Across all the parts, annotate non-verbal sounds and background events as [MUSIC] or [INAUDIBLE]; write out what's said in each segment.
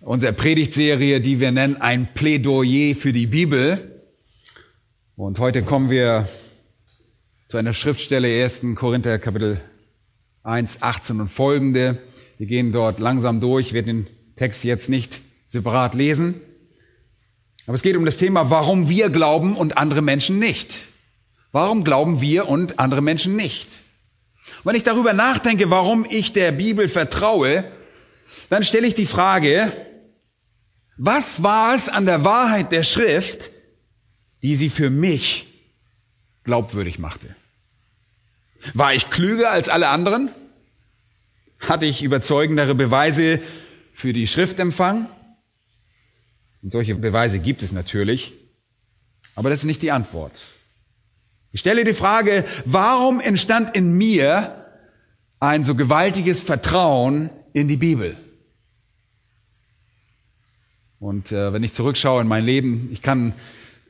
unserer Predigtserie, die wir nennen ein Plädoyer für die Bibel. Und heute kommen wir zu einer Schriftstelle 1. Korinther Kapitel 1, 18 und folgende. Wir gehen dort langsam durch, ich werde den Text jetzt nicht separat lesen. Aber es geht um das Thema, warum wir glauben und andere Menschen nicht. Warum glauben wir und andere Menschen nicht? wenn ich darüber nachdenke, warum ich der Bibel vertraue, dann stelle ich die Frage, was war es an der Wahrheit der Schrift, die sie für mich glaubwürdig machte? War ich klüger als alle anderen? Hatte ich überzeugendere Beweise für die Schrift empfangen? Und solche Beweise gibt es natürlich, aber das ist nicht die Antwort. Ich stelle die Frage, warum entstand in mir ein so gewaltiges Vertrauen in die Bibel? Und äh, wenn ich zurückschaue in mein Leben, ich kann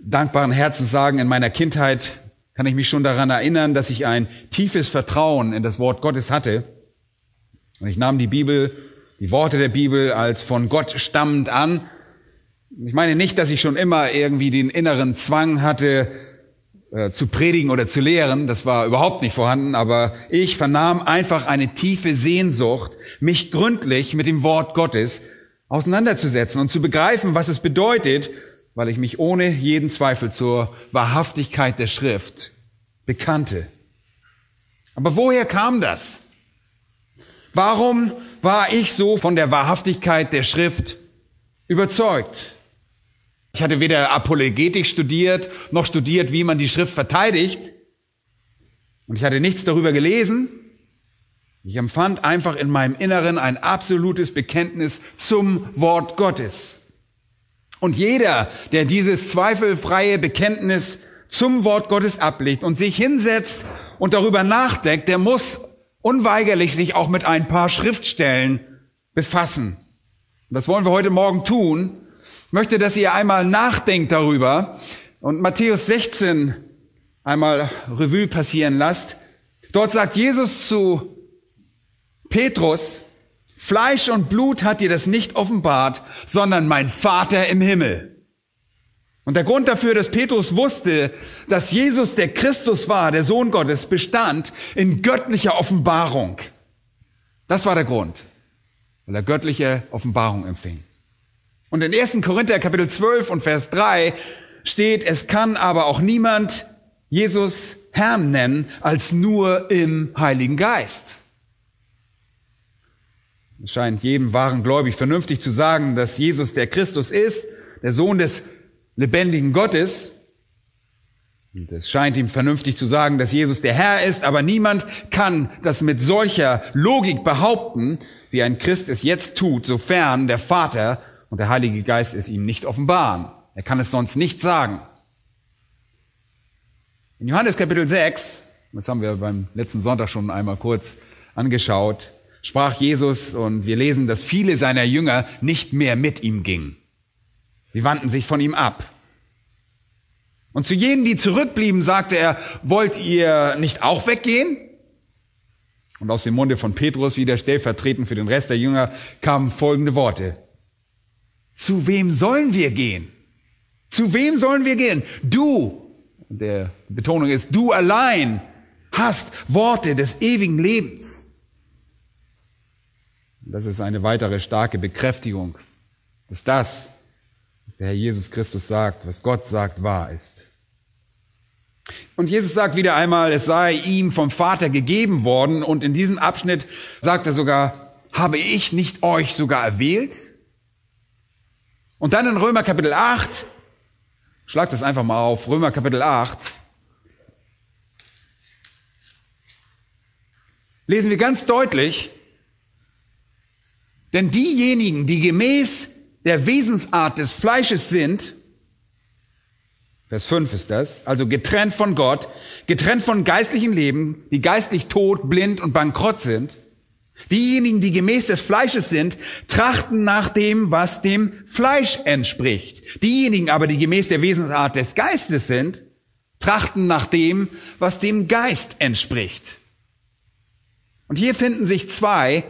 dankbaren Herzens sagen, in meiner Kindheit kann ich mich schon daran erinnern, dass ich ein tiefes Vertrauen in das Wort Gottes hatte. Und ich nahm die Bibel, die Worte der Bibel als von Gott stammend an. Ich meine nicht, dass ich schon immer irgendwie den inneren Zwang hatte, äh, zu predigen oder zu lehren. Das war überhaupt nicht vorhanden, aber ich vernahm einfach eine tiefe Sehnsucht, mich gründlich mit dem Wort Gottes auseinanderzusetzen und zu begreifen, was es bedeutet, weil ich mich ohne jeden Zweifel zur Wahrhaftigkeit der Schrift bekannte. Aber woher kam das? Warum war ich so von der Wahrhaftigkeit der Schrift überzeugt? Ich hatte weder Apologetik studiert, noch studiert, wie man die Schrift verteidigt. Und ich hatte nichts darüber gelesen. Ich empfand einfach in meinem Inneren ein absolutes Bekenntnis zum Wort Gottes. Und jeder, der dieses zweifelfreie Bekenntnis zum Wort Gottes ablegt und sich hinsetzt und darüber nachdenkt, der muss unweigerlich sich auch mit ein paar Schriftstellen befassen. Und das wollen wir heute Morgen tun. Ich möchte, dass ihr einmal nachdenkt darüber und Matthäus 16 einmal Revue passieren lasst. Dort sagt Jesus zu Petrus, Fleisch und Blut hat dir das nicht offenbart, sondern mein Vater im Himmel. Und der Grund dafür, dass Petrus wusste, dass Jesus der Christus war, der Sohn Gottes, bestand in göttlicher Offenbarung. Das war der Grund, weil er göttliche Offenbarung empfing. Und in 1. Korinther Kapitel 12 und Vers 3 steht, es kann aber auch niemand Jesus Herrn nennen, als nur im Heiligen Geist. Es scheint jedem wahren Gläubig vernünftig zu sagen, dass Jesus der Christus ist, der Sohn des lebendigen Gottes. Und es scheint ihm vernünftig zu sagen, dass Jesus der Herr ist, aber niemand kann das mit solcher Logik behaupten, wie ein Christ es jetzt tut, sofern der Vater und der Heilige Geist es ihm nicht offenbaren. Er kann es sonst nicht sagen. In Johannes Kapitel 6, das haben wir beim letzten Sonntag schon einmal kurz angeschaut, sprach Jesus und wir lesen, dass viele seiner Jünger nicht mehr mit ihm gingen. Sie wandten sich von ihm ab. Und zu jenen, die zurückblieben, sagte er, wollt ihr nicht auch weggehen? Und aus dem Munde von Petrus, wieder stellvertretend für den Rest der Jünger, kamen folgende Worte. Zu wem sollen wir gehen? Zu wem sollen wir gehen? Du, der Betonung ist, du allein hast Worte des ewigen Lebens. Das ist eine weitere starke Bekräftigung, dass das, was der Herr Jesus Christus sagt, was Gott sagt, wahr ist. Und Jesus sagt wieder einmal, es sei ihm vom Vater gegeben worden. Und in diesem Abschnitt sagt er sogar, habe ich nicht euch sogar erwählt? Und dann in Römer Kapitel 8, schlag das einfach mal auf, Römer Kapitel 8, lesen wir ganz deutlich, denn diejenigen, die gemäß der Wesensart des Fleisches sind, Vers 5 ist das, also getrennt von Gott, getrennt von geistlichen Leben, die geistlich tot, blind und bankrott sind. Diejenigen, die gemäß des Fleisches sind, trachten nach dem, was dem Fleisch entspricht. Diejenigen aber, die gemäß der Wesensart des Geistes sind, trachten nach dem, was dem Geist entspricht. Und hier finden sich zwei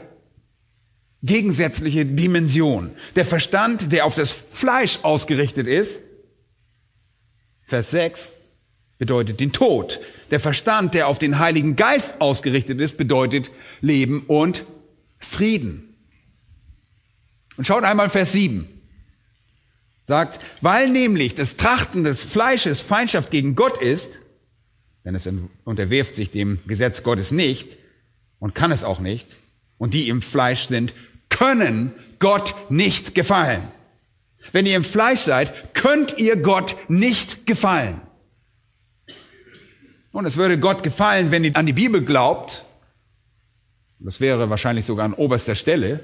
gegensätzliche Dimensionen. Der Verstand, der auf das Fleisch ausgerichtet ist, Vers 6 bedeutet den Tod. Der Verstand, der auf den Heiligen Geist ausgerichtet ist, bedeutet Leben und Frieden. Und schaut einmal Vers 7. Sagt, weil nämlich das Trachten des Fleisches Feindschaft gegen Gott ist, denn es unterwirft sich dem Gesetz Gottes nicht und kann es auch nicht, und die im Fleisch sind, können Gott nicht gefallen. Wenn ihr im Fleisch seid, könnt ihr Gott nicht gefallen. Und es würde Gott gefallen, wenn ihr an die Bibel glaubt. Das wäre wahrscheinlich sogar an oberster Stelle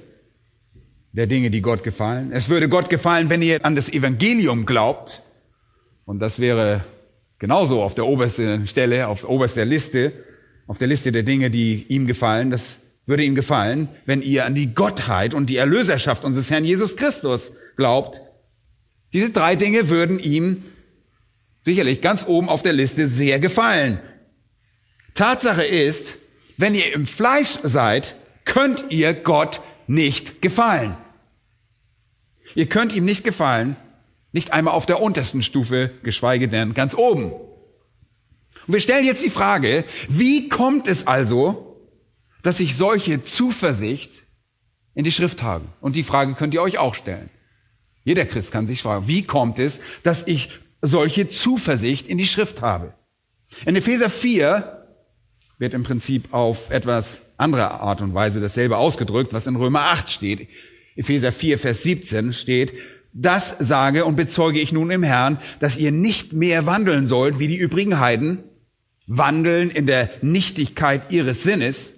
der Dinge, die Gott gefallen. Es würde Gott gefallen, wenn ihr an das Evangelium glaubt. Und das wäre genauso auf der obersten Stelle, auf oberster Liste, auf der Liste der Dinge, die ihm gefallen. Das würde ihm gefallen, wenn ihr an die Gottheit und die Erlöserschaft unseres Herrn Jesus Christus glaubt. Diese drei Dinge würden ihm sicherlich ganz oben auf der Liste sehr gefallen. Tatsache ist, wenn ihr im Fleisch seid, könnt ihr Gott nicht gefallen. Ihr könnt ihm nicht gefallen, nicht einmal auf der untersten Stufe, geschweige denn ganz oben. Und wir stellen jetzt die Frage, wie kommt es also, dass ich solche Zuversicht in die Schrift habe? Und die Frage könnt ihr euch auch stellen. Jeder Christ kann sich fragen, wie kommt es, dass ich solche Zuversicht in die Schrift habe? In Epheser 4 wird im Prinzip auf etwas andere Art und Weise dasselbe ausgedrückt, was in Römer 8 steht. Epheser 4, Vers 17 steht, das sage und bezeuge ich nun im Herrn, dass ihr nicht mehr wandeln sollt wie die übrigen Heiden, wandeln in der Nichtigkeit ihres Sinnes,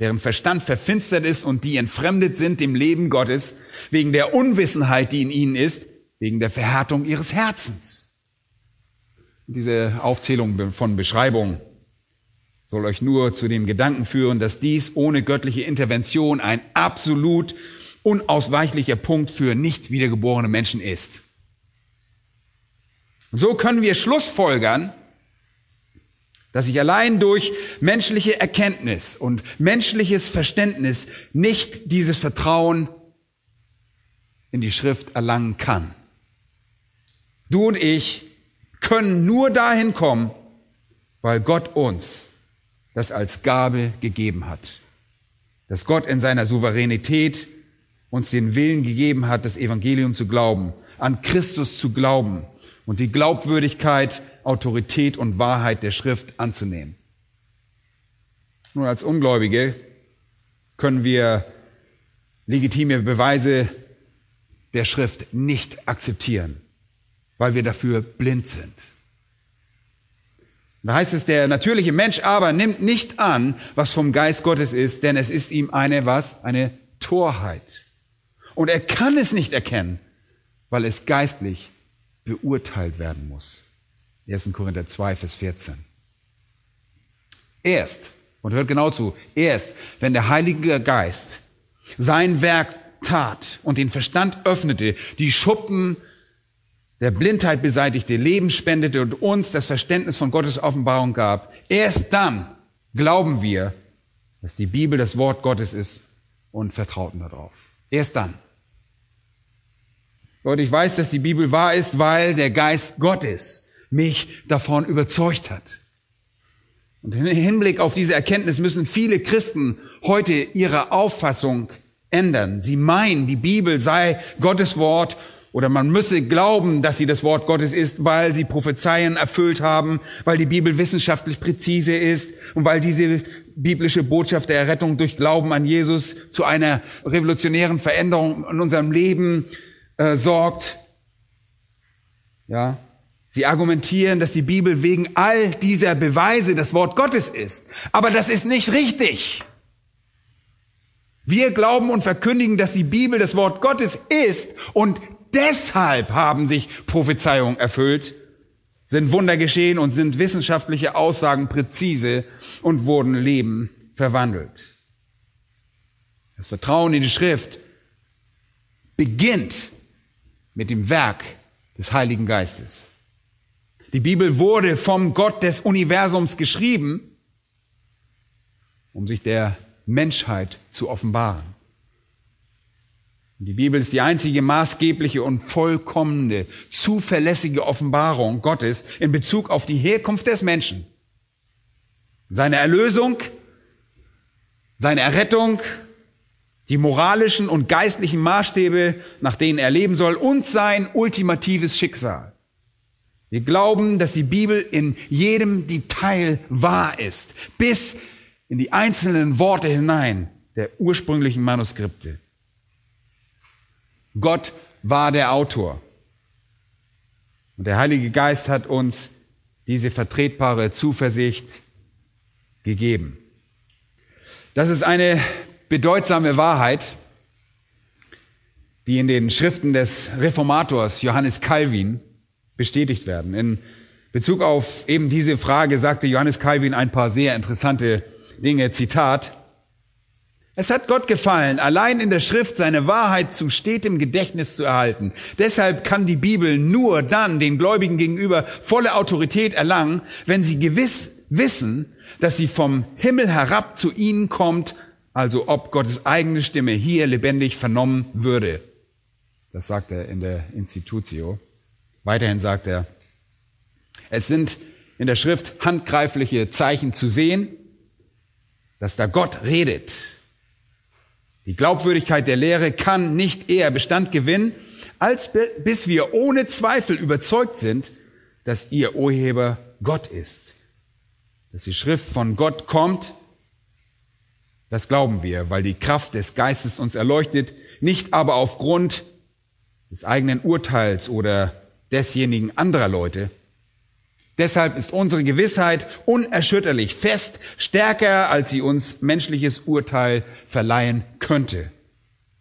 deren Verstand verfinstert ist und die entfremdet sind dem Leben Gottes, wegen der Unwissenheit, die in ihnen ist, wegen der Verhärtung ihres Herzens. Diese Aufzählung von Beschreibungen soll euch nur zu dem Gedanken führen, dass dies ohne göttliche Intervention ein absolut unausweichlicher Punkt für nicht wiedergeborene Menschen ist. Und so können wir Schlussfolgern, dass ich allein durch menschliche Erkenntnis und menschliches Verständnis nicht dieses Vertrauen in die Schrift erlangen kann. Du und ich können nur dahin kommen, weil Gott uns das als Gabe gegeben hat. Dass Gott in seiner Souveränität uns den Willen gegeben hat, das Evangelium zu glauben, an Christus zu glauben und die Glaubwürdigkeit, Autorität und Wahrheit der Schrift anzunehmen. Nur als Ungläubige können wir legitime Beweise der Schrift nicht akzeptieren, weil wir dafür blind sind. Da heißt es, der natürliche Mensch aber nimmt nicht an, was vom Geist Gottes ist, denn es ist ihm eine was? Eine Torheit. Und er kann es nicht erkennen, weil es geistlich beurteilt werden muss. 1. Korinther 2, Vers 14. Erst, und hört genau zu, erst, wenn der Heilige Geist sein Werk tat und den Verstand öffnete, die Schuppen der Blindheit beseitigte, Leben spendete und uns das Verständnis von Gottes Offenbarung gab, erst dann glauben wir, dass die Bibel das Wort Gottes ist und vertrauten darauf. Erst dann. Leute, ich weiß, dass die Bibel wahr ist, weil der Geist Gottes mich davon überzeugt hat. Und im Hinblick auf diese Erkenntnis müssen viele Christen heute ihre Auffassung ändern. Sie meinen, die Bibel sei Gottes Wort oder man müsse glauben, dass sie das Wort Gottes ist, weil sie Prophezeien erfüllt haben, weil die Bibel wissenschaftlich präzise ist und weil diese biblische Botschaft der Errettung durch Glauben an Jesus zu einer revolutionären Veränderung in unserem Leben äh, sorgt. Ja, Sie argumentieren, dass die Bibel wegen all dieser Beweise das Wort Gottes ist. Aber das ist nicht richtig. Wir glauben und verkündigen, dass die Bibel das Wort Gottes ist und deshalb haben sich Prophezeiungen erfüllt, sind Wunder geschehen und sind wissenschaftliche Aussagen präzise und wurden Leben verwandelt. Das Vertrauen in die Schrift beginnt mit dem Werk des Heiligen Geistes. Die Bibel wurde vom Gott des Universums geschrieben, um sich der Menschheit zu offenbaren. Die Bibel ist die einzige maßgebliche und vollkommene, zuverlässige Offenbarung Gottes in Bezug auf die Herkunft des Menschen, seine Erlösung, seine Errettung, die moralischen und geistlichen Maßstäbe, nach denen er leben soll und sein ultimatives Schicksal. Wir glauben, dass die Bibel in jedem Detail wahr ist, bis in die einzelnen Worte hinein der ursprünglichen Manuskripte. Gott war der Autor. Und der Heilige Geist hat uns diese vertretbare Zuversicht gegeben. Das ist eine bedeutsame Wahrheit, die in den Schriften des Reformators Johannes Calvin bestätigt werden. In Bezug auf eben diese Frage sagte Johannes Calvin ein paar sehr interessante Dinge. Zitat. Es hat Gott gefallen, allein in der Schrift seine Wahrheit zu stetem Gedächtnis zu erhalten. Deshalb kann die Bibel nur dann den Gläubigen gegenüber volle Autorität erlangen, wenn sie gewiss wissen, dass sie vom Himmel herab zu ihnen kommt also ob Gottes eigene Stimme hier lebendig vernommen würde. Das sagt er in der Institutio. Weiterhin sagt er, es sind in der Schrift handgreifliche Zeichen zu sehen, dass da Gott redet. Die Glaubwürdigkeit der Lehre kann nicht eher Bestand gewinnen, als bis wir ohne Zweifel überzeugt sind, dass ihr Urheber Gott ist. Dass die Schrift von Gott kommt das glauben wir, weil die Kraft des Geistes uns erleuchtet, nicht aber aufgrund des eigenen Urteils oder desjenigen anderer Leute. Deshalb ist unsere Gewissheit unerschütterlich fest, stärker, als sie uns menschliches Urteil verleihen könnte.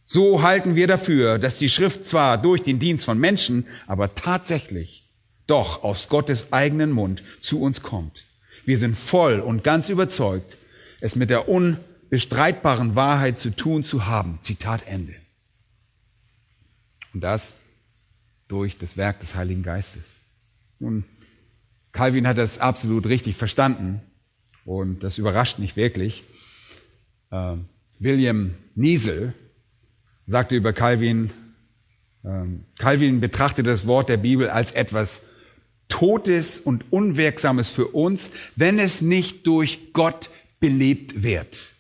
So halten wir dafür, dass die Schrift zwar durch den Dienst von Menschen, aber tatsächlich doch aus Gottes eigenen Mund zu uns kommt. Wir sind voll und ganz überzeugt, es mit der un bestreitbaren Wahrheit zu tun zu haben. Zitat Ende. Und das durch das Werk des Heiligen Geistes. Nun, Calvin hat das absolut richtig verstanden und das überrascht nicht wirklich. Äh, William Niesel sagte über Calvin, äh, Calvin betrachtete das Wort der Bibel als etwas Totes und Unwirksames für uns, wenn es nicht durch Gott belebt wird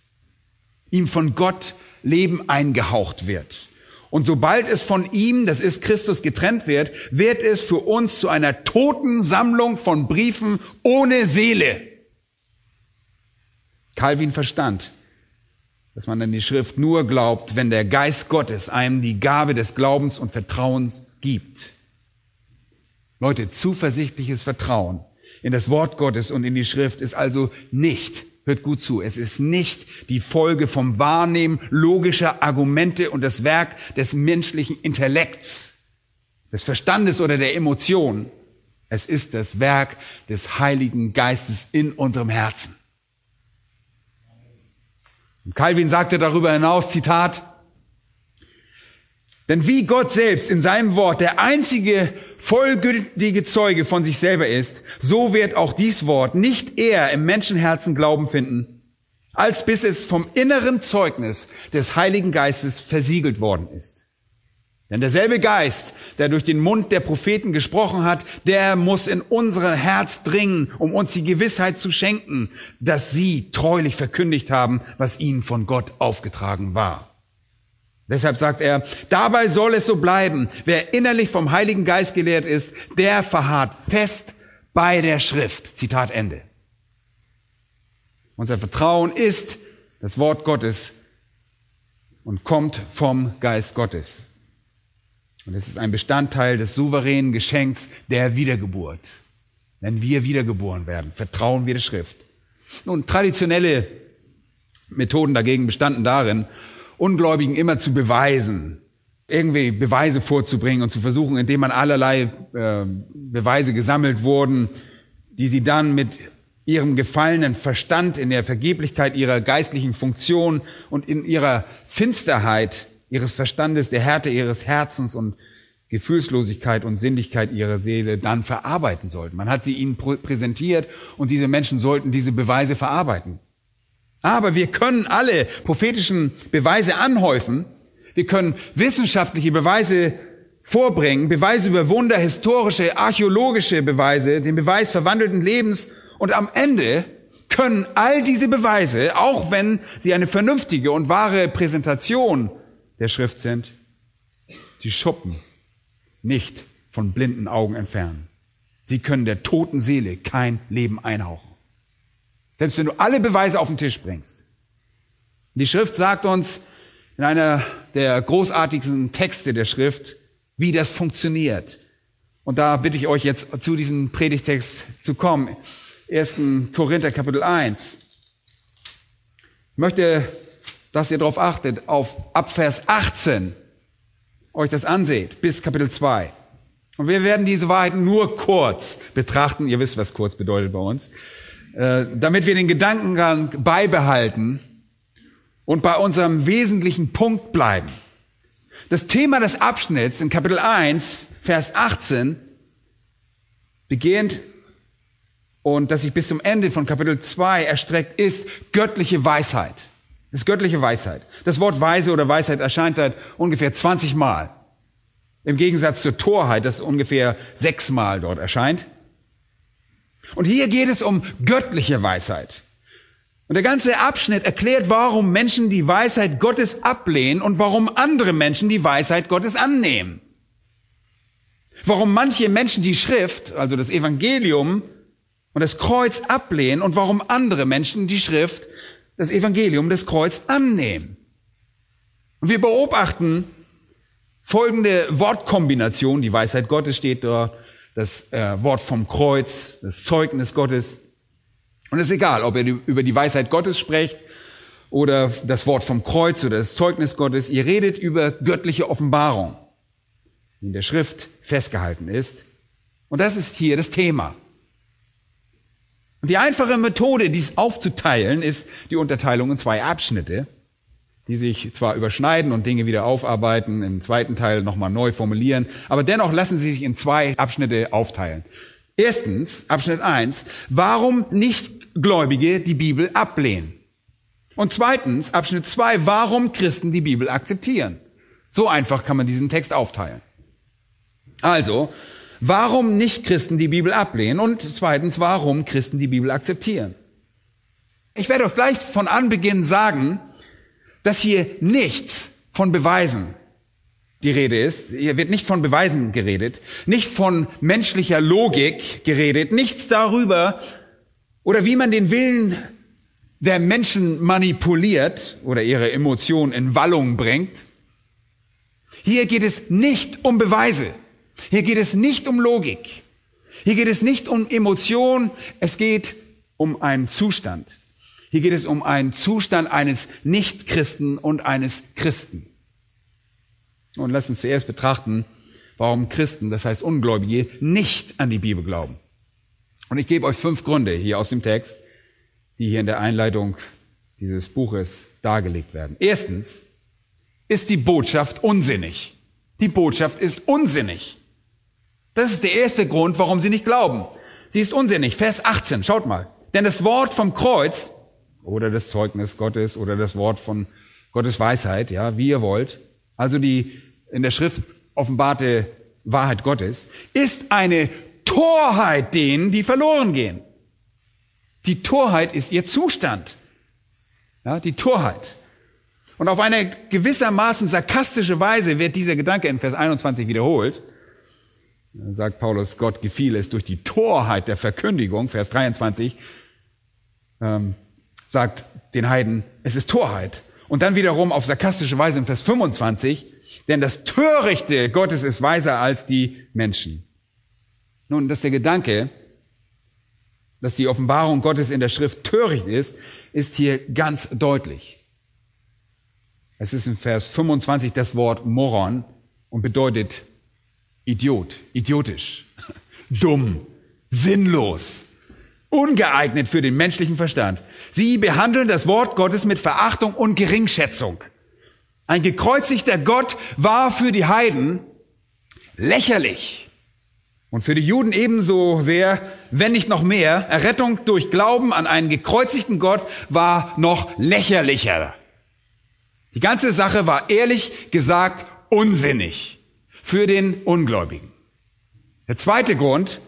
ihm von Gott Leben eingehaucht wird. Und sobald es von ihm, das ist Christus, getrennt wird, wird es für uns zu einer toten Sammlung von Briefen ohne Seele. Calvin verstand, dass man an die Schrift nur glaubt, wenn der Geist Gottes einem die Gabe des Glaubens und Vertrauens gibt. Leute, zuversichtliches Vertrauen in das Wort Gottes und in die Schrift ist also nicht Hört gut zu, es ist nicht die Folge vom Wahrnehmen logischer Argumente und das Werk des menschlichen Intellekts, des Verstandes oder der Emotion. Es ist das Werk des Heiligen Geistes in unserem Herzen. Und Calvin sagte darüber hinaus, Zitat, denn wie Gott selbst in seinem Wort der einzige vollgültige Zeuge von sich selber ist, so wird auch dies Wort nicht eher im Menschenherzen Glauben finden, als bis es vom inneren Zeugnis des Heiligen Geistes versiegelt worden ist. Denn derselbe Geist, der durch den Mund der Propheten gesprochen hat, der muss in unser Herz dringen, um uns die Gewissheit zu schenken, dass sie treulich verkündigt haben, was ihnen von Gott aufgetragen war. Deshalb sagt er, dabei soll es so bleiben. Wer innerlich vom Heiligen Geist gelehrt ist, der verharrt fest bei der Schrift. Zitat Ende. Unser Vertrauen ist das Wort Gottes und kommt vom Geist Gottes. Und es ist ein Bestandteil des souveränen Geschenks der Wiedergeburt. Wenn wir wiedergeboren werden, vertrauen wir der Schrift. Nun, traditionelle Methoden dagegen bestanden darin, Ungläubigen immer zu beweisen, irgendwie Beweise vorzubringen und zu versuchen, indem man allerlei äh, Beweise gesammelt wurden, die sie dann mit ihrem gefallenen Verstand, in der Vergeblichkeit ihrer geistlichen Funktion und in ihrer Finsterheit ihres Verstandes, der Härte ihres Herzens und Gefühlslosigkeit und Sinnlichkeit ihrer Seele dann verarbeiten sollten. Man hat sie ihnen präsentiert und diese Menschen sollten diese Beweise verarbeiten. Aber wir können alle prophetischen Beweise anhäufen. Wir können wissenschaftliche Beweise vorbringen, Beweise über Wunder, historische, archäologische Beweise, den Beweis verwandelten Lebens und am Ende können all diese Beweise, auch wenn sie eine vernünftige und wahre Präsentation der Schrift sind, die Schuppen nicht von blinden Augen entfernen. Sie können der toten Seele kein Leben einhauchen. Selbst wenn du alle Beweise auf den Tisch bringst. Die Schrift sagt uns in einer der großartigsten Texte der Schrift, wie das funktioniert. Und da bitte ich euch jetzt zu diesem Predigtext zu kommen. 1. Korinther Kapitel 1. Ich möchte, dass ihr darauf achtet, auf Abvers 18 euch das anseht, bis Kapitel 2. Und wir werden diese Wahrheiten nur kurz betrachten. Ihr wisst, was kurz bedeutet bei uns. Äh, damit wir den Gedankengang beibehalten und bei unserem wesentlichen Punkt bleiben. Das Thema des Abschnitts in Kapitel 1, Vers 18 beginnt und das sich bis zum Ende von Kapitel 2 erstreckt, ist göttliche Weisheit. Das ist göttliche Weisheit. Das Wort Weise oder Weisheit erscheint dort ungefähr 20 Mal. Im Gegensatz zur Torheit, das ungefähr sechsmal dort erscheint. Und hier geht es um göttliche Weisheit. Und der ganze Abschnitt erklärt, warum Menschen die Weisheit Gottes ablehnen und warum andere Menschen die Weisheit Gottes annehmen. Warum manche Menschen die Schrift, also das Evangelium und das Kreuz ablehnen und warum andere Menschen die Schrift das Evangelium des Kreuz annehmen. Und wir beobachten folgende Wortkombination. Die Weisheit Gottes steht da, das äh, Wort vom Kreuz, das Zeugnis Gottes. Und es ist egal, ob ihr über die Weisheit Gottes sprecht oder das Wort vom Kreuz oder das Zeugnis Gottes. Ihr redet über göttliche Offenbarung, die in der Schrift festgehalten ist. Und das ist hier das Thema. Und die einfache Methode, dies aufzuteilen, ist die Unterteilung in zwei Abschnitte, die sich zwar überschneiden und Dinge wieder aufarbeiten, im zweiten Teil nochmal neu formulieren, aber dennoch lassen sie sich in zwei Abschnitte aufteilen. Erstens, Abschnitt eins: warum nicht Gläubige die Bibel ablehnen? Und zweitens, Abschnitt zwei: warum Christen die Bibel akzeptieren? So einfach kann man diesen Text aufteilen. Also, warum nicht Christen die Bibel ablehnen und zweitens, warum Christen die Bibel akzeptieren. Ich werde euch gleich von Anbeginn sagen, dass hier nichts von Beweisen die Rede ist. Hier wird nicht von Beweisen geredet, nicht von menschlicher Logik geredet, nichts darüber oder wie man den Willen der Menschen manipuliert oder ihre Emotionen in Wallung bringt. Hier geht es nicht um Beweise. Hier geht es nicht um Logik. Hier geht es nicht um Emotion. Es geht um einen Zustand. Hier geht es um einen Zustand eines Nichtchristen und eines Christen. Und lass uns zuerst betrachten, warum Christen, das heißt Ungläubige, nicht an die Bibel glauben. Und ich gebe euch fünf Gründe hier aus dem Text, die hier in der Einleitung dieses Buches dargelegt werden. Erstens ist die Botschaft unsinnig. Die Botschaft ist unsinnig. Das ist der erste Grund, warum sie nicht glauben. Sie ist unsinnig. Vers 18, schaut mal. Denn das Wort vom Kreuz oder das Zeugnis Gottes oder das Wort von Gottes Weisheit, ja, wie ihr wollt, also die in der Schrift offenbarte Wahrheit Gottes, ist eine Torheit denen, die verloren gehen. Die Torheit ist ihr Zustand. Ja, die Torheit. Und auf eine gewissermaßen sarkastische Weise wird dieser Gedanke in Vers 21 wiederholt sagt Paulus, Gott gefiel es durch die Torheit der Verkündigung, Vers 23, ähm, sagt den Heiden, es ist Torheit. Und dann wiederum auf sarkastische Weise in Vers 25, denn das Törichte Gottes ist weiser als die Menschen. Nun, dass der Gedanke, dass die Offenbarung Gottes in der Schrift töricht ist, ist hier ganz deutlich. Es ist in Vers 25 das Wort Moron und bedeutet Idiot, idiotisch, [LAUGHS] dumm, sinnlos, ungeeignet für den menschlichen Verstand. Sie behandeln das Wort Gottes mit Verachtung und Geringschätzung. Ein gekreuzigter Gott war für die Heiden lächerlich. Und für die Juden ebenso sehr, wenn nicht noch mehr, Errettung durch Glauben an einen gekreuzigten Gott war noch lächerlicher. Die ganze Sache war ehrlich gesagt unsinnig für den Ungläubigen. Der zweite Grund,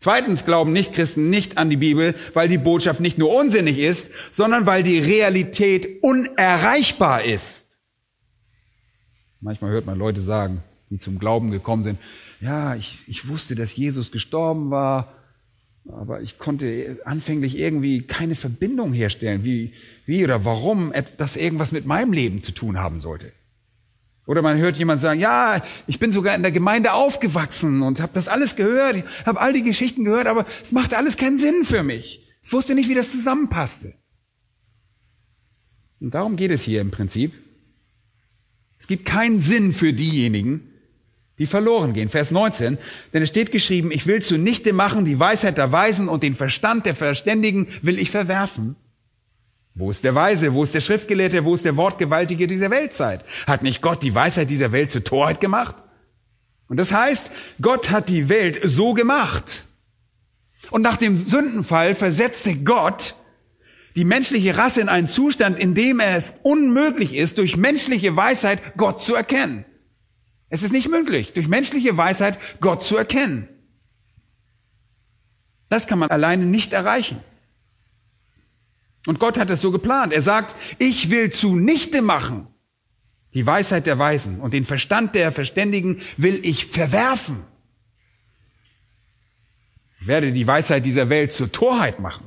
Zweitens glauben Nichtchristen nicht an die Bibel, weil die Botschaft nicht nur unsinnig ist, sondern weil die Realität unerreichbar ist. Manchmal hört man Leute sagen, die zum Glauben gekommen sind, ja, ich, ich wusste, dass Jesus gestorben war, aber ich konnte anfänglich irgendwie keine Verbindung herstellen, wie, wie oder warum das irgendwas mit meinem Leben zu tun haben sollte. Oder man hört jemand sagen, ja, ich bin sogar in der Gemeinde aufgewachsen und habe das alles gehört, habe all die Geschichten gehört, aber es machte alles keinen Sinn für mich. Ich wusste nicht, wie das zusammenpasste. Und darum geht es hier im Prinzip. Es gibt keinen Sinn für diejenigen, die verloren gehen. Vers 19, denn es steht geschrieben, ich will zunichte machen die Weisheit der Weisen und den Verstand der Verständigen will ich verwerfen. Wo ist der Weise? Wo ist der Schriftgelehrte? Wo ist der Wortgewaltige dieser Weltzeit? Hat nicht Gott die Weisheit dieser Welt zur Torheit gemacht? Und das heißt, Gott hat die Welt so gemacht. Und nach dem Sündenfall versetzte Gott die menschliche Rasse in einen Zustand, in dem es unmöglich ist, durch menschliche Weisheit Gott zu erkennen. Es ist nicht möglich, durch menschliche Weisheit Gott zu erkennen. Das kann man alleine nicht erreichen. Und Gott hat es so geplant. Er sagt, ich will zunichte machen die Weisheit der Weisen und den Verstand der Verständigen will ich verwerfen. Ich werde die Weisheit dieser Welt zur Torheit machen.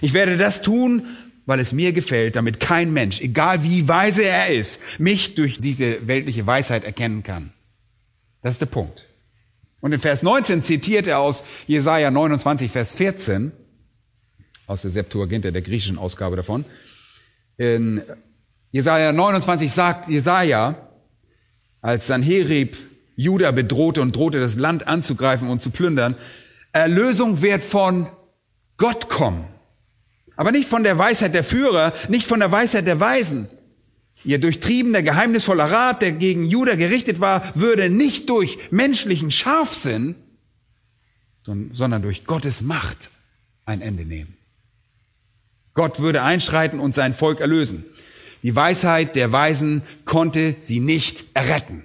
Ich werde das tun, weil es mir gefällt, damit kein Mensch, egal wie weise er ist, mich durch diese weltliche Weisheit erkennen kann. Das ist der Punkt. Und in Vers 19 zitiert er aus Jesaja 29, Vers 14, aus der Septuaginta, der griechischen Ausgabe davon. In Jesaja 29 sagt Jesaja, als Sanherib Juda bedrohte und drohte, das Land anzugreifen und zu plündern, Erlösung wird von Gott kommen. Aber nicht von der Weisheit der Führer, nicht von der Weisheit der Weisen. Ihr durchtriebener, geheimnisvoller Rat, der gegen Juda gerichtet war, würde nicht durch menschlichen Scharfsinn, sondern durch Gottes Macht ein Ende nehmen. Gott würde einschreiten und sein Volk erlösen. Die Weisheit der Weisen konnte sie nicht erretten.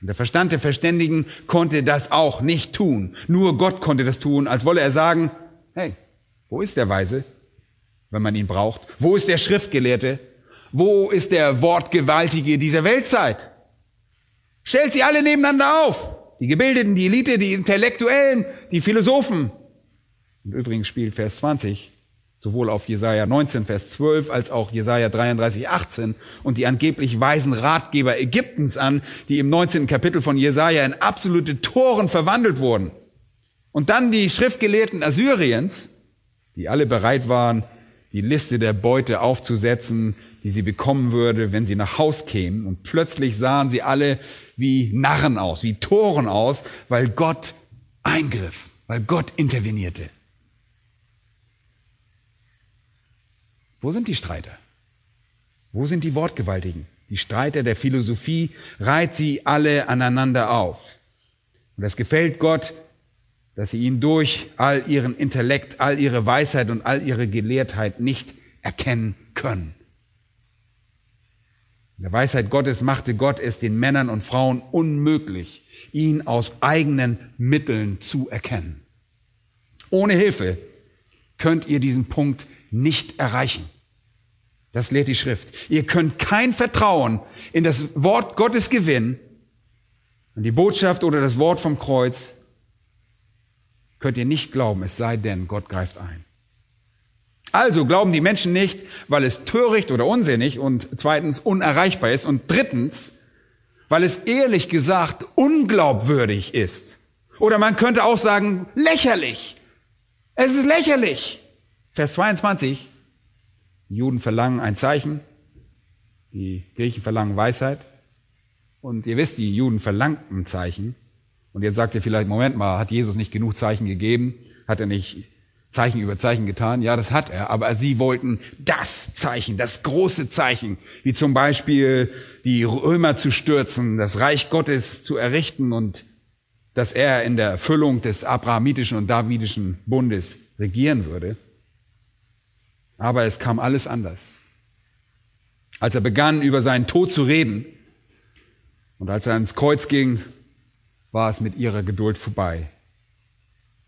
Und der Verstand der Verständigen konnte das auch nicht tun. Nur Gott konnte das tun, als wolle er sagen, hey, wo ist der Weise, wenn man ihn braucht? Wo ist der Schriftgelehrte? Wo ist der Wortgewaltige dieser Weltzeit? Stellt sie alle nebeneinander auf. Die Gebildeten, die Elite, die Intellektuellen, die Philosophen. Und übrigens spielt Vers 20 sowohl auf Jesaja 19, Vers 12 als auch Jesaja 33, 18 und die angeblich weisen Ratgeber Ägyptens an, die im 19. Kapitel von Jesaja in absolute Toren verwandelt wurden. Und dann die Schriftgelehrten Assyriens, die alle bereit waren, die Liste der Beute aufzusetzen, die sie bekommen würde, wenn sie nach Haus kämen. Und plötzlich sahen sie alle wie Narren aus, wie Toren aus, weil Gott eingriff, weil Gott intervenierte. Wo sind die Streiter? Wo sind die Wortgewaltigen? Die Streiter der Philosophie reiht sie alle aneinander auf. Und es gefällt Gott, dass sie ihn durch all ihren Intellekt, all ihre Weisheit und all ihre Gelehrtheit nicht erkennen können. In der Weisheit Gottes machte Gott es den Männern und Frauen unmöglich, ihn aus eigenen Mitteln zu erkennen. Ohne Hilfe könnt ihr diesen Punkt nicht erreichen. Das lehrt die Schrift. Ihr könnt kein Vertrauen in das Wort Gottes gewinnen, an die Botschaft oder das Wort vom Kreuz, könnt ihr nicht glauben, es sei denn, Gott greift ein. Also glauben die Menschen nicht, weil es töricht oder unsinnig und zweitens unerreichbar ist und drittens, weil es ehrlich gesagt unglaubwürdig ist. Oder man könnte auch sagen, lächerlich. Es ist lächerlich. Vers 22. Die Juden verlangen ein Zeichen. Die Griechen verlangen Weisheit. Und ihr wisst, die Juden verlangten Zeichen. Und jetzt sagt ihr vielleicht, Moment mal, hat Jesus nicht genug Zeichen gegeben? Hat er nicht Zeichen über Zeichen getan? Ja, das hat er. Aber sie wollten das Zeichen, das große Zeichen, wie zum Beispiel die Römer zu stürzen, das Reich Gottes zu errichten und dass er in der Erfüllung des abrahamitischen und davidischen Bundes regieren würde. Aber es kam alles anders. Als er begann, über seinen Tod zu reden und als er ans Kreuz ging, war es mit ihrer Geduld vorbei.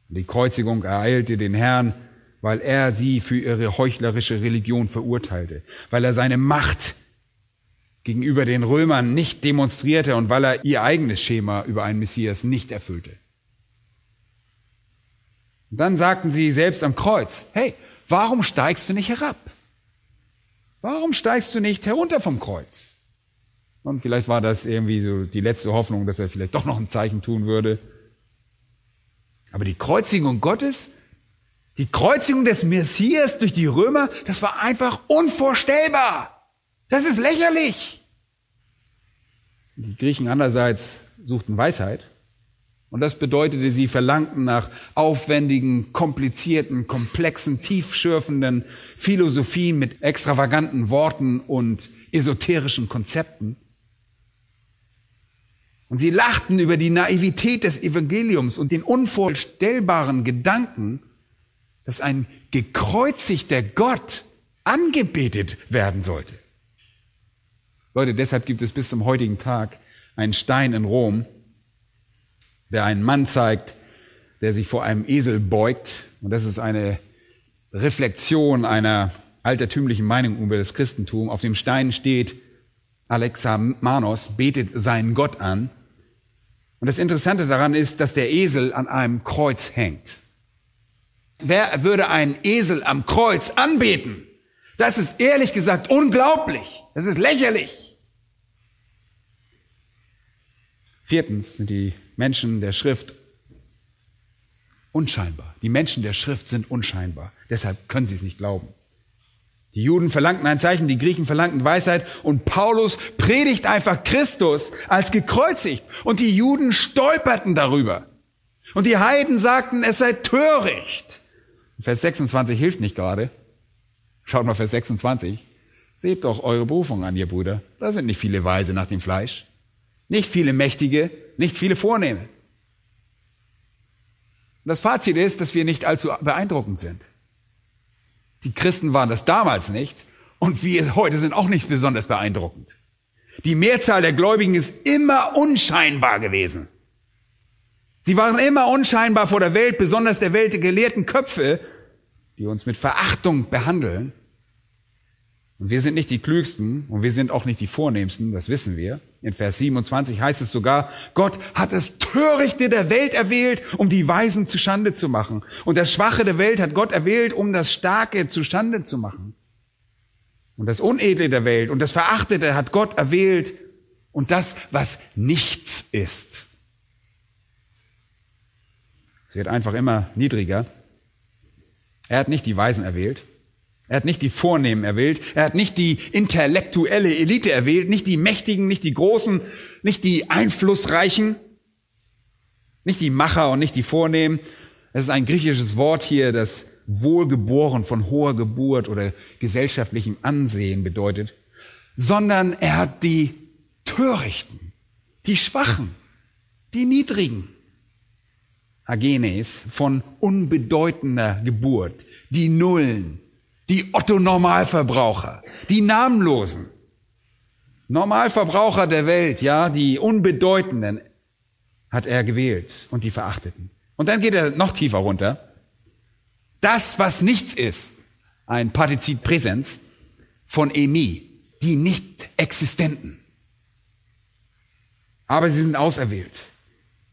Die Kreuzigung ereilte den Herrn, weil er sie für ihre heuchlerische Religion verurteilte, weil er seine Macht gegenüber den Römern nicht demonstrierte und weil er ihr eigenes Schema über einen Messias nicht erfüllte. Und dann sagten sie selbst am Kreuz, hey, warum steigst du nicht herab? Warum steigst du nicht herunter vom Kreuz? Und vielleicht war das irgendwie so die letzte Hoffnung, dass er vielleicht doch noch ein Zeichen tun würde. Aber die Kreuzigung Gottes, die Kreuzigung des Messias durch die Römer, das war einfach unvorstellbar. Das ist lächerlich. Die Griechen andererseits suchten Weisheit. Und das bedeutete, sie verlangten nach aufwendigen, komplizierten, komplexen, tiefschürfenden Philosophien mit extravaganten Worten und esoterischen Konzepten. Und sie lachten über die Naivität des Evangeliums und den unvorstellbaren Gedanken, dass ein gekreuzigter Gott angebetet werden sollte. Leute, deshalb gibt es bis zum heutigen Tag einen Stein in Rom, der einen Mann zeigt, der sich vor einem Esel beugt. Und das ist eine Reflexion einer altertümlichen Meinung über das Christentum. Auf dem Stein steht, Alexamanos betet seinen Gott an. Und das Interessante daran ist, dass der Esel an einem Kreuz hängt. Wer würde einen Esel am Kreuz anbeten? Das ist ehrlich gesagt unglaublich. Das ist lächerlich. Viertens sind die Menschen der Schrift unscheinbar. Die Menschen der Schrift sind unscheinbar. Deshalb können sie es nicht glauben. Die Juden verlangten ein Zeichen, die Griechen verlangten Weisheit und Paulus predigt einfach Christus als gekreuzigt und die Juden stolperten darüber. Und die Heiden sagten, es sei töricht. Vers 26 hilft nicht gerade. Schaut mal Vers 26. Seht doch eure Berufung an, ihr Brüder. Da sind nicht viele Weise nach dem Fleisch. Nicht viele Mächtige, nicht viele Vornehme. Und das Fazit ist, dass wir nicht allzu beeindruckend sind. Die Christen waren das damals nicht und wir heute sind auch nicht besonders beeindruckend. Die Mehrzahl der Gläubigen ist immer unscheinbar gewesen. Sie waren immer unscheinbar vor der Welt, besonders der Welt der gelehrten Köpfe, die uns mit Verachtung behandeln. Und wir sind nicht die Klügsten und wir sind auch nicht die Vornehmsten, das wissen wir. In Vers 27 heißt es sogar, Gott hat das Törichte der Welt erwählt, um die Weisen zustande zu machen. Und das Schwache der Welt hat Gott erwählt, um das Starke zustande zu machen. Und das Unedle der Welt und das Verachtete hat Gott erwählt und das, was nichts ist. Es wird einfach immer niedriger. Er hat nicht die Weisen erwählt. Er hat nicht die Vornehmen erwählt. Er hat nicht die intellektuelle Elite erwählt, nicht die Mächtigen, nicht die Großen, nicht die Einflussreichen, nicht die Macher und nicht die Vornehmen. Es ist ein griechisches Wort hier, das wohlgeboren von hoher Geburt oder gesellschaftlichem Ansehen bedeutet, sondern er hat die Törichten, die Schwachen, die Niedrigen, Agenes, von unbedeutender Geburt, die Nullen, die Otto-Normalverbraucher, die Namenlosen, Normalverbraucher der Welt, ja, die Unbedeutenden hat er gewählt und die Verachteten. Und dann geht er noch tiefer runter. Das, was nichts ist, ein Partizip Präsens von Emi, die nicht existenten. Aber sie sind auserwählt.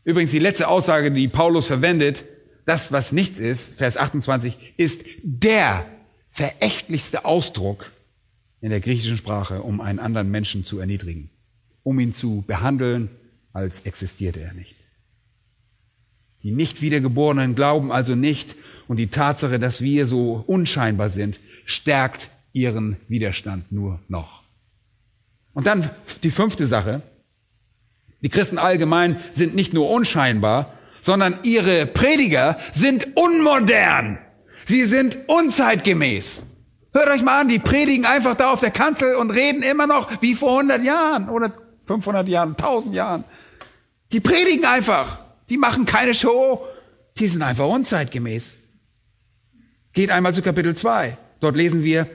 Übrigens, die letzte Aussage, die Paulus verwendet, das, was nichts ist, Vers 28, ist der verächtlichste Ausdruck in der griechischen Sprache, um einen anderen Menschen zu erniedrigen, um ihn zu behandeln, als existierte er nicht. Die nicht wiedergeborenen glauben also nicht und die Tatsache, dass wir so unscheinbar sind, stärkt ihren Widerstand nur noch. Und dann die fünfte Sache. Die Christen allgemein sind nicht nur unscheinbar, sondern ihre Prediger sind unmodern. Sie sind unzeitgemäß. Hört euch mal an, die predigen einfach da auf der Kanzel und reden immer noch wie vor 100 Jahren oder 500 Jahren, 1000 Jahren. Die predigen einfach. Die machen keine Show. Die sind einfach unzeitgemäß. Geht einmal zu Kapitel 2. Dort lesen wir,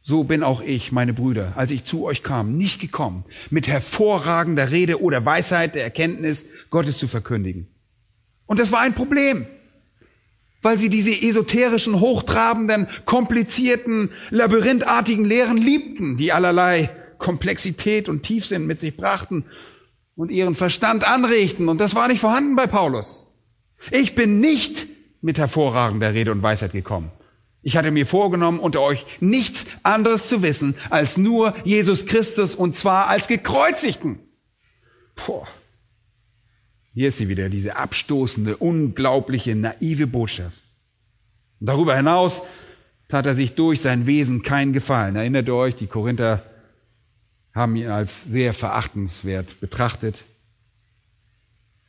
so bin auch ich, meine Brüder, als ich zu euch kam, nicht gekommen, mit hervorragender Rede oder Weisheit der Erkenntnis Gottes zu verkündigen. Und das war ein Problem, weil sie diese esoterischen, hochtrabenden, komplizierten, labyrinthartigen Lehren liebten, die allerlei Komplexität und Tiefsinn mit sich brachten und ihren Verstand anregten. Und das war nicht vorhanden bei Paulus. Ich bin nicht mit hervorragender Rede und Weisheit gekommen. Ich hatte mir vorgenommen, unter euch nichts anderes zu wissen, als nur Jesus Christus und zwar als gekreuzigten. Boah. Hier ist sie wieder, diese abstoßende, unglaubliche, naive Botschaft. Und darüber hinaus tat er sich durch sein Wesen keinen Gefallen. Erinnert ihr euch, die Korinther haben ihn als sehr verachtenswert betrachtet.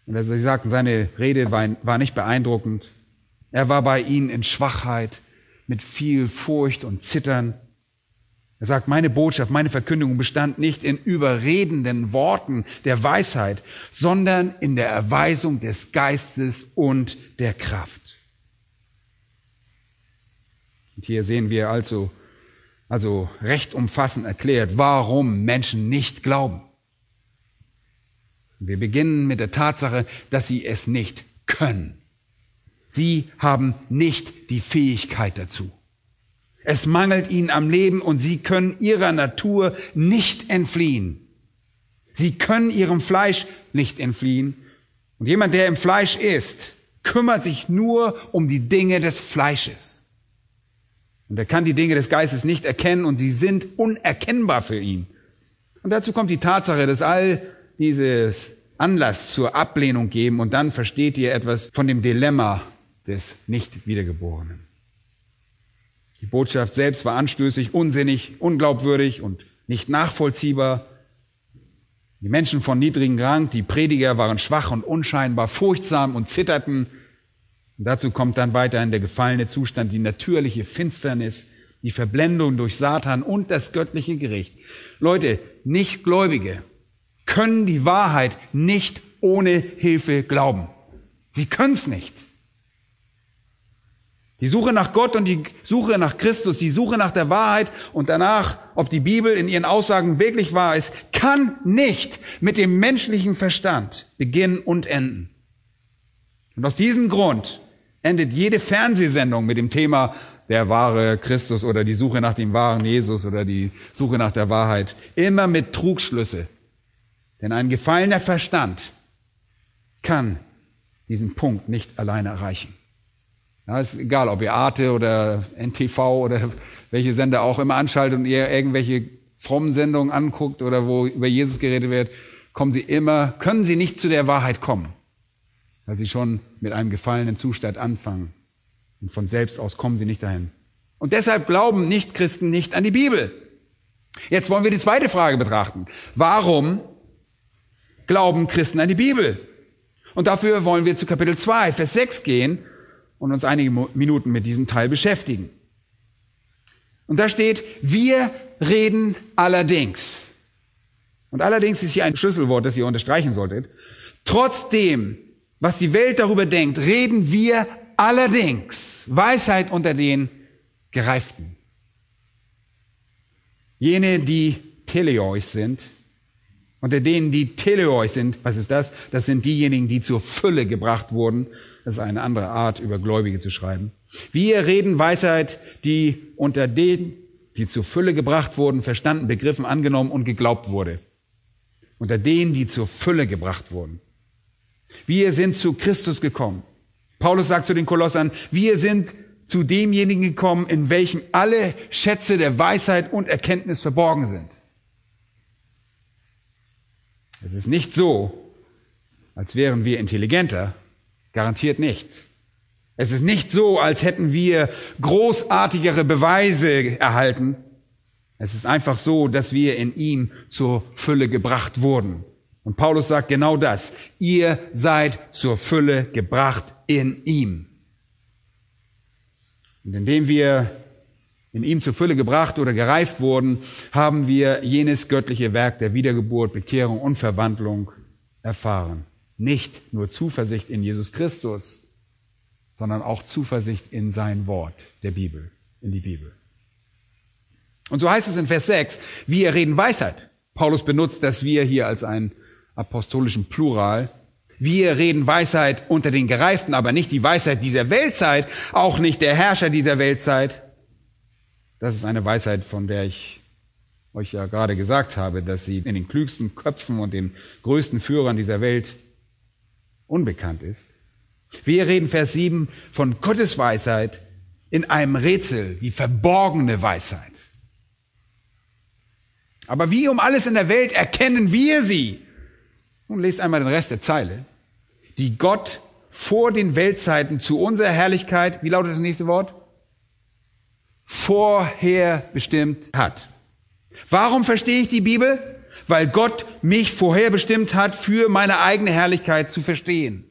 Und sie sagten, seine Rede war nicht beeindruckend. Er war bei ihnen in Schwachheit mit viel Furcht und Zittern. Er sagt, meine Botschaft, meine Verkündigung bestand nicht in überredenden Worten der Weisheit, sondern in der Erweisung des Geistes und der Kraft. Und hier sehen wir also, also recht umfassend erklärt, warum Menschen nicht glauben. Wir beginnen mit der Tatsache, dass sie es nicht können. Sie haben nicht die Fähigkeit dazu. Es mangelt ihnen am Leben und sie können ihrer Natur nicht entfliehen. Sie können ihrem Fleisch nicht entfliehen. Und jemand, der im Fleisch ist, kümmert sich nur um die Dinge des Fleisches. Und er kann die Dinge des Geistes nicht erkennen und sie sind unerkennbar für ihn. Und dazu kommt die Tatsache, dass all dieses Anlass zur Ablehnung geben und dann versteht ihr etwas von dem Dilemma des Nicht-Wiedergeborenen. Die Botschaft selbst war anstößig, unsinnig, unglaubwürdig und nicht nachvollziehbar. Die Menschen von niedrigem Rang, die Prediger waren schwach und unscheinbar, furchtsam und zitterten. Und dazu kommt dann weiterhin der gefallene Zustand, die natürliche Finsternis, die Verblendung durch Satan und das göttliche Gericht. Leute, Nichtgläubige können die Wahrheit nicht ohne Hilfe glauben. Sie können es nicht. Die Suche nach Gott und die Suche nach Christus, die Suche nach der Wahrheit und danach, ob die Bibel in ihren Aussagen wirklich wahr ist, kann nicht mit dem menschlichen Verstand beginnen und enden. Und aus diesem Grund endet jede Fernsehsendung mit dem Thema der wahre Christus oder die Suche nach dem wahren Jesus oder die Suche nach der Wahrheit immer mit Trugschlüsse. Denn ein gefallener Verstand kann diesen Punkt nicht alleine erreichen. Ja, ist egal, ob ihr Arte oder NTV oder welche Sender auch immer anschaltet und ihr irgendwelche frommen Sendungen anguckt oder wo über Jesus geredet wird, kommen sie immer, können sie nicht zu der Wahrheit kommen, weil sie schon mit einem gefallenen Zustand anfangen. Und von selbst aus kommen sie nicht dahin. Und deshalb glauben Nichtchristen nicht an die Bibel. Jetzt wollen wir die zweite Frage betrachten. Warum glauben Christen an die Bibel? Und dafür wollen wir zu Kapitel 2, Vers 6 gehen und uns einige Minuten mit diesem Teil beschäftigen. Und da steht, wir reden allerdings. Und allerdings ist hier ein Schlüsselwort, das ihr unterstreichen solltet. Trotzdem, was die Welt darüber denkt, reden wir allerdings Weisheit unter den Gereiften. Jene, die Teleois sind, unter denen, die Teleois sind, was ist das? Das sind diejenigen, die zur Fülle gebracht wurden das ist eine andere Art, über Gläubige zu schreiben. Wir reden Weisheit, die unter denen, die zur Fülle gebracht wurden, verstanden, begriffen, angenommen und geglaubt wurde. Unter denen, die zur Fülle gebracht wurden. Wir sind zu Christus gekommen. Paulus sagt zu den Kolossern, wir sind zu demjenigen gekommen, in welchem alle Schätze der Weisheit und Erkenntnis verborgen sind. Es ist nicht so, als wären wir intelligenter, Garantiert nicht. Es ist nicht so, als hätten wir großartigere Beweise erhalten. Es ist einfach so, dass wir in ihm zur Fülle gebracht wurden. Und Paulus sagt genau das. Ihr seid zur Fülle gebracht in ihm. Und indem wir in ihm zur Fülle gebracht oder gereift wurden, haben wir jenes göttliche Werk der Wiedergeburt, Bekehrung und Verwandlung erfahren. Nicht nur Zuversicht in Jesus Christus, sondern auch Zuversicht in sein Wort der Bibel, in die Bibel. Und so heißt es in Vers 6, wir reden Weisheit. Paulus benutzt das wir hier als einen apostolischen Plural. Wir reden Weisheit unter den Gereiften, aber nicht die Weisheit dieser Weltzeit, auch nicht der Herrscher dieser Weltzeit. Das ist eine Weisheit, von der ich euch ja gerade gesagt habe, dass sie in den klügsten Köpfen und den größten Führern dieser Welt unbekannt ist. Wir reden Vers 7 von Gottes Weisheit in einem Rätsel, die verborgene Weisheit. Aber wie um alles in der Welt erkennen wir sie? Nun lest einmal den Rest der Zeile. Die Gott vor den Weltzeiten zu unserer Herrlichkeit, wie lautet das nächste Wort? Vorher bestimmt hat. Warum verstehe ich die Bibel? Weil Gott mich vorherbestimmt hat, für meine eigene Herrlichkeit zu verstehen.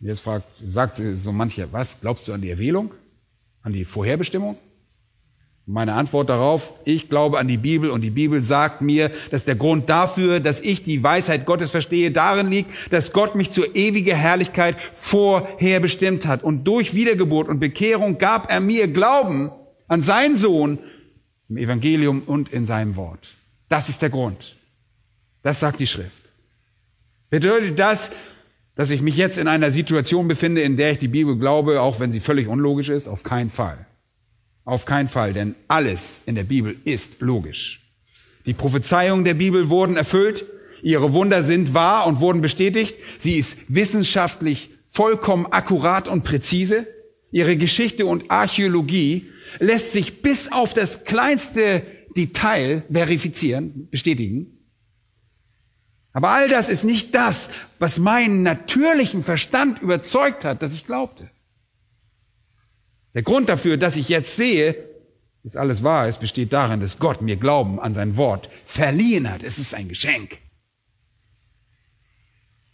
Jetzt fragt, sagt so mancher, was, glaubst du an die Erwählung? An die Vorherbestimmung? Meine Antwort darauf, ich glaube an die Bibel und die Bibel sagt mir, dass der Grund dafür, dass ich die Weisheit Gottes verstehe, darin liegt, dass Gott mich zur ewigen Herrlichkeit vorher bestimmt hat. Und durch Wiedergeburt und Bekehrung gab er mir Glauben an seinen Sohn im Evangelium und in seinem Wort. Das ist der Grund. Das sagt die Schrift. Bedeutet das, dass ich mich jetzt in einer Situation befinde, in der ich die Bibel glaube, auch wenn sie völlig unlogisch ist? Auf keinen Fall. Auf keinen Fall, denn alles in der Bibel ist logisch. Die Prophezeiungen der Bibel wurden erfüllt, ihre Wunder sind wahr und wurden bestätigt, sie ist wissenschaftlich vollkommen akkurat und präzise, ihre Geschichte und Archäologie lässt sich bis auf das kleinste Detail verifizieren, bestätigen. Aber all das ist nicht das, was meinen natürlichen Verstand überzeugt hat, dass ich glaubte. Der Grund dafür, dass ich jetzt sehe, dass alles wahr ist, besteht darin, dass Gott mir Glauben an sein Wort verliehen hat. Es ist ein Geschenk.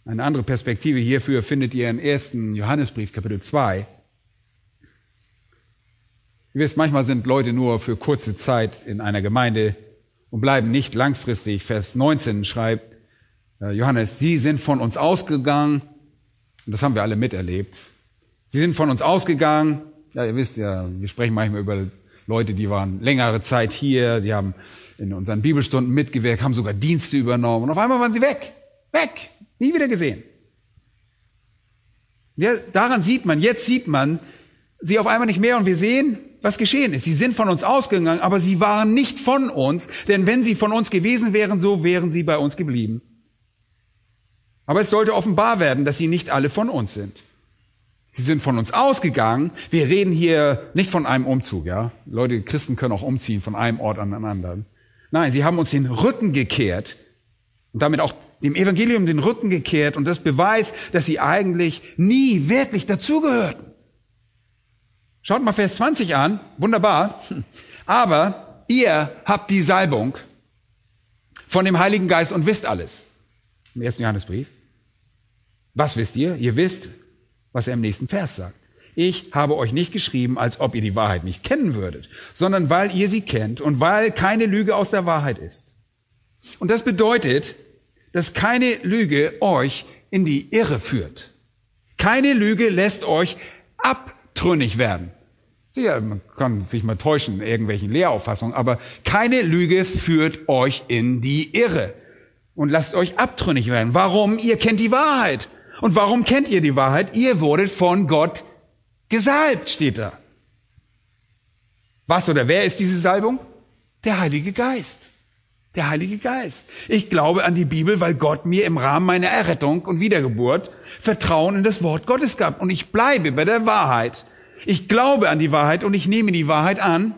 Eine andere Perspektive hierfür findet ihr im ersten Johannesbrief, Kapitel 2. Ihr wisst, manchmal sind Leute nur für kurze Zeit in einer Gemeinde und bleiben nicht langfristig. Vers 19 schreibt äh, Johannes, Sie sind von uns ausgegangen, und das haben wir alle miterlebt. Sie sind von uns ausgegangen, ja, ihr wisst ja, wir sprechen manchmal über Leute, die waren längere Zeit hier, die haben in unseren Bibelstunden mitgewirkt, haben sogar Dienste übernommen und auf einmal waren sie weg. Weg. Nie wieder gesehen. Ja, daran sieht man, jetzt sieht man sie auf einmal nicht mehr und wir sehen, was geschehen ist. Sie sind von uns ausgegangen, aber sie waren nicht von uns, denn wenn sie von uns gewesen wären, so wären sie bei uns geblieben. Aber es sollte offenbar werden, dass sie nicht alle von uns sind. Sie sind von uns ausgegangen. Wir reden hier nicht von einem Umzug, ja. Leute, Christen können auch umziehen von einem Ort an den anderen. Nein, sie haben uns den Rücken gekehrt und damit auch dem Evangelium den Rücken gekehrt und das beweist, dass sie eigentlich nie wirklich dazugehörten. Schaut mal Vers 20 an. Wunderbar. Aber ihr habt die Salbung von dem Heiligen Geist und wisst alles. Im ersten Johannesbrief. Was wisst ihr? Ihr wisst, was er im nächsten Vers sagt. Ich habe euch nicht geschrieben, als ob ihr die Wahrheit nicht kennen würdet, sondern weil ihr sie kennt und weil keine Lüge aus der Wahrheit ist. Und das bedeutet, dass keine Lüge euch in die Irre führt. Keine Lüge lässt euch abtrünnig werden. Sicher, man kann sich mal täuschen in irgendwelchen Lehrauffassungen, aber keine Lüge führt euch in die Irre und lasst euch abtrünnig werden. Warum? Ihr kennt die Wahrheit. Und warum kennt ihr die Wahrheit? Ihr wurdet von Gott gesalbt, steht da. Was oder wer ist diese Salbung? Der Heilige Geist. Der Heilige Geist. Ich glaube an die Bibel, weil Gott mir im Rahmen meiner Errettung und Wiedergeburt Vertrauen in das Wort Gottes gab. Und ich bleibe bei der Wahrheit. Ich glaube an die Wahrheit und ich nehme die Wahrheit an.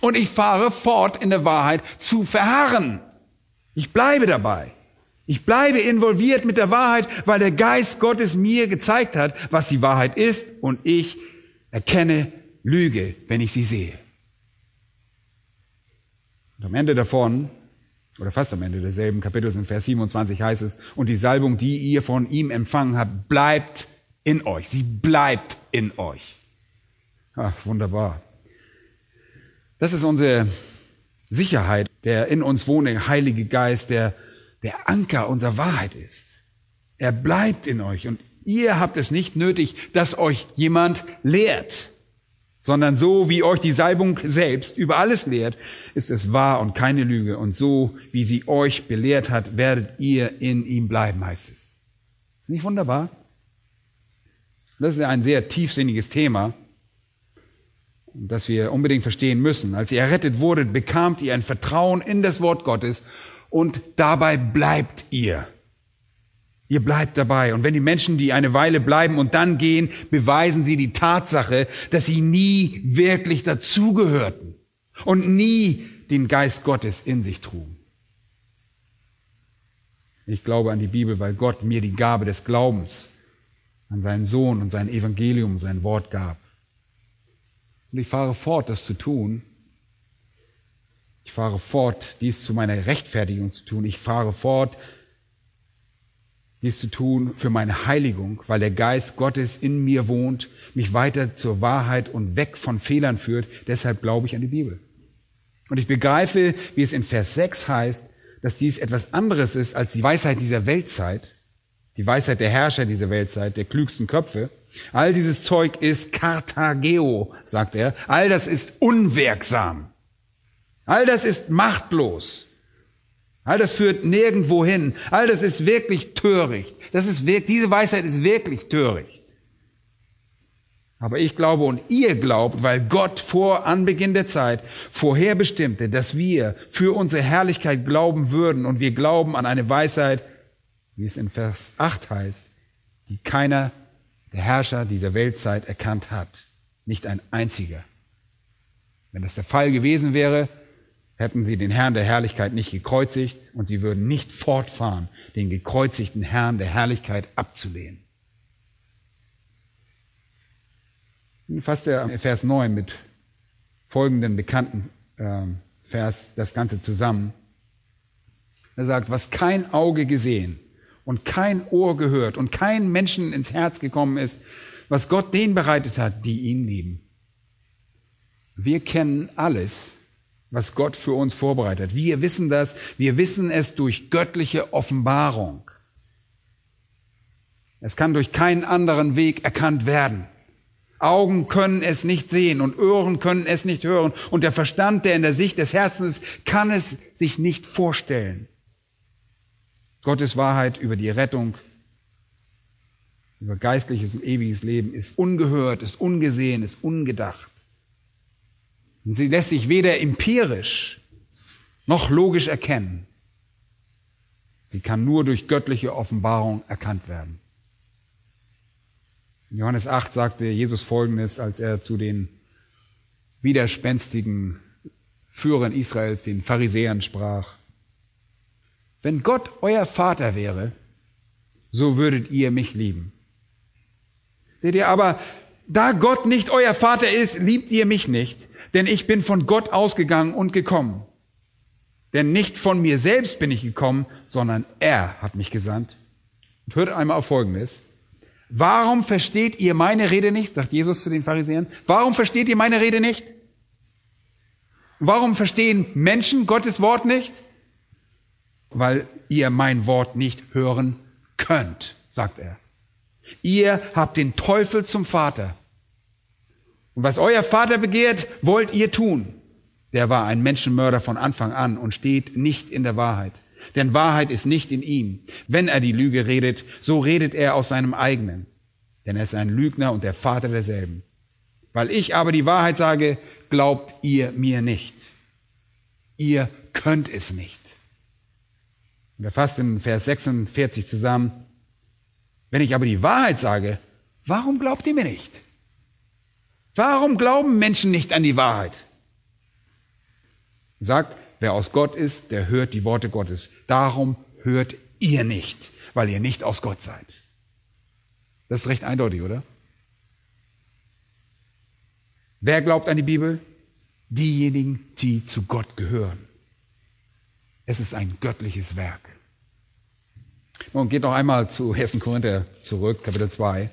Und ich fahre fort in der Wahrheit zu verharren. Ich bleibe dabei. Ich bleibe involviert mit der Wahrheit, weil der Geist Gottes mir gezeigt hat, was die Wahrheit ist und ich erkenne Lüge, wenn ich sie sehe. am Ende davon, oder fast am Ende desselben Kapitels in Vers 27 heißt es, und die Salbung, die ihr von ihm empfangen habt, bleibt in euch. Sie bleibt in euch. Ach, wunderbar. Das ist unsere Sicherheit, der in uns wohnende Heilige Geist, der der Anker unserer Wahrheit ist. Er bleibt in euch und ihr habt es nicht nötig, dass euch jemand lehrt sondern so wie euch die Salbung selbst über alles lehrt, ist es wahr und keine Lüge. Und so wie sie euch belehrt hat, werdet ihr in ihm bleiben, heißt es. Ist nicht wunderbar? Das ist ein sehr tiefsinniges Thema, das wir unbedingt verstehen müssen. Als ihr errettet wurdet, bekamt ihr ein Vertrauen in das Wort Gottes und dabei bleibt ihr. Ihr bleibt dabei. Und wenn die Menschen, die eine Weile bleiben und dann gehen, beweisen sie die Tatsache, dass sie nie wirklich dazugehörten und nie den Geist Gottes in sich trugen. Ich glaube an die Bibel, weil Gott mir die Gabe des Glaubens an seinen Sohn und sein Evangelium, sein Wort gab. Und ich fahre fort, das zu tun. Ich fahre fort, dies zu meiner Rechtfertigung zu tun. Ich fahre fort, dies zu tun für meine Heiligung, weil der Geist Gottes in mir wohnt, mich weiter zur Wahrheit und weg von Fehlern führt. Deshalb glaube ich an die Bibel. Und ich begreife, wie es in Vers 6 heißt, dass dies etwas anderes ist als die Weisheit dieser Weltzeit, die Weisheit der Herrscher dieser Weltzeit, der klügsten Köpfe. All dieses Zeug ist Karthageo, sagt er. All das ist unwirksam. All das ist machtlos. All das führt nirgendwo hin. All das ist wirklich töricht. Das ist wirklich, diese Weisheit ist wirklich töricht. Aber ich glaube und ihr glaubt, weil Gott vor Anbeginn der Zeit vorherbestimmte, dass wir für unsere Herrlichkeit glauben würden und wir glauben an eine Weisheit, wie es in Vers 8 heißt, die keiner der Herrscher dieser Weltzeit erkannt hat. Nicht ein einziger. Wenn das der Fall gewesen wäre, hätten sie den Herrn der Herrlichkeit nicht gekreuzigt und sie würden nicht fortfahren, den gekreuzigten Herrn der Herrlichkeit abzulehnen. Nun fasst er Vers 9 mit folgenden bekannten äh, Vers das Ganze zusammen. Er sagt, was kein Auge gesehen und kein Ohr gehört und kein Menschen ins Herz gekommen ist, was Gott denen bereitet hat, die ihn lieben. Wir kennen alles, was Gott für uns vorbereitet. Wir wissen das, wir wissen es durch göttliche Offenbarung. Es kann durch keinen anderen Weg erkannt werden. Augen können es nicht sehen und Ohren können es nicht hören und der Verstand, der in der Sicht des Herzens ist, kann es sich nicht vorstellen. Gottes Wahrheit über die Rettung, über geistliches und ewiges Leben ist ungehört, ist ungesehen, ist ungedacht. Und sie lässt sich weder empirisch noch logisch erkennen. Sie kann nur durch göttliche Offenbarung erkannt werden. In Johannes 8 sagte Jesus Folgendes, als er zu den widerspenstigen Führern Israels, den Pharisäern, sprach. Wenn Gott euer Vater wäre, so würdet ihr mich lieben. Seht ihr aber, da Gott nicht euer Vater ist, liebt ihr mich nicht, denn ich bin von Gott ausgegangen und gekommen. Denn nicht von mir selbst bin ich gekommen, sondern er hat mich gesandt. Und hört einmal auf Folgendes. Warum versteht ihr meine Rede nicht? sagt Jesus zu den Pharisäern. Warum versteht ihr meine Rede nicht? Warum verstehen Menschen Gottes Wort nicht? Weil ihr mein Wort nicht hören könnt, sagt er. Ihr habt den Teufel zum Vater und was euer Vater begehrt, wollt ihr tun. Der war ein Menschenmörder von Anfang an und steht nicht in der Wahrheit. Denn Wahrheit ist nicht in ihm. Wenn er die Lüge redet, so redet er aus seinem eigenen. Denn er ist ein Lügner und der Vater derselben. Weil ich aber die Wahrheit sage, glaubt ihr mir nicht. Ihr könnt es nicht. Und er fasst in Vers 46 zusammen. Wenn ich aber die Wahrheit sage, warum glaubt ihr mir nicht? Warum glauben Menschen nicht an die Wahrheit? Sagt, wer aus Gott ist, der hört die Worte Gottes. Darum hört ihr nicht, weil ihr nicht aus Gott seid. Das ist recht eindeutig, oder? Wer glaubt an die Bibel? Diejenigen, die zu Gott gehören. Es ist ein göttliches Werk. Und geht noch einmal zu 1. Korinther zurück, Kapitel 2.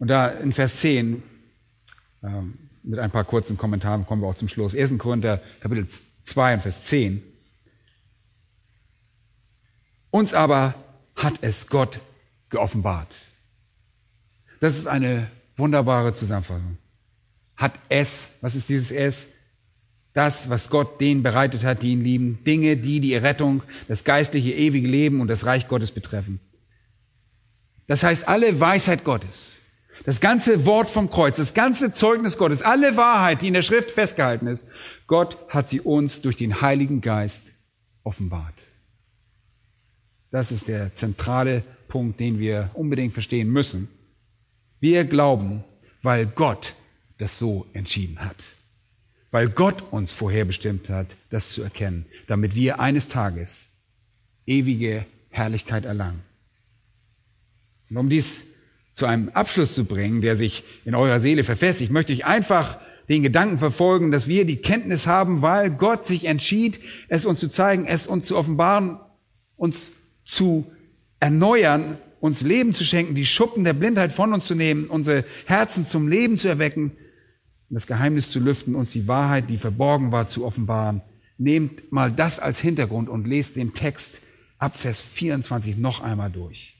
Und da in Vers 10, ähm, mit ein paar kurzen Kommentaren kommen wir auch zum Schluss. 1. Korinther, Kapitel 2 und Vers 10. Uns aber hat es Gott geoffenbart. Das ist eine wunderbare Zusammenfassung. Hat es, was ist dieses es? Das, was Gott denen bereitet hat, die ihn lieben. Dinge, die die Rettung, das geistliche, ewige Leben und das Reich Gottes betreffen. Das heißt, alle Weisheit Gottes, das ganze Wort vom Kreuz, das ganze Zeugnis Gottes, alle Wahrheit, die in der Schrift festgehalten ist, Gott hat sie uns durch den Heiligen Geist offenbart. Das ist der zentrale Punkt, den wir unbedingt verstehen müssen. Wir glauben, weil Gott das so entschieden hat. Weil Gott uns vorherbestimmt hat, das zu erkennen, damit wir eines Tages ewige Herrlichkeit erlangen. Und um dies zu einem Abschluss zu bringen, der sich in eurer Seele verfestigt, möchte ich einfach den Gedanken verfolgen, dass wir die Kenntnis haben, weil Gott sich entschied, es uns zu zeigen, es uns zu offenbaren, uns zu erneuern, uns Leben zu schenken, die Schuppen der Blindheit von uns zu nehmen, unsere Herzen zum Leben zu erwecken, das Geheimnis zu lüften, uns die Wahrheit, die verborgen war, zu offenbaren. Nehmt mal das als Hintergrund und lest den Text ab Vers 24 noch einmal durch.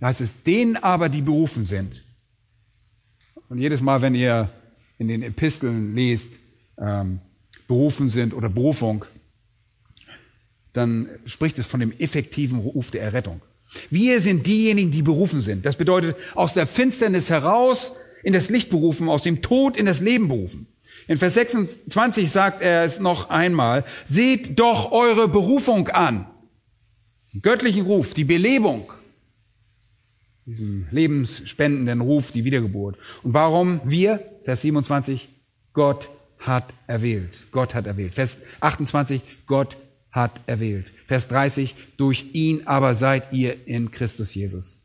Da heißt es, denen aber, die berufen sind. Und jedes Mal, wenn ihr in den Episteln lest, ähm, berufen sind oder Berufung, dann spricht es von dem effektiven Ruf der Errettung. Wir sind diejenigen, die berufen sind. Das bedeutet, aus der Finsternis heraus in das Licht berufen, aus dem Tod in das Leben berufen. In Vers 26 sagt er es noch einmal, seht doch eure Berufung an. Göttlichen Ruf, die Belebung, diesen lebensspendenden Ruf, die Wiedergeburt. Und warum wir? Vers 27, Gott hat erwählt. Gott hat erwählt. Vers 28, Gott hat erwählt. Vers 30, durch ihn aber seid ihr in Christus Jesus.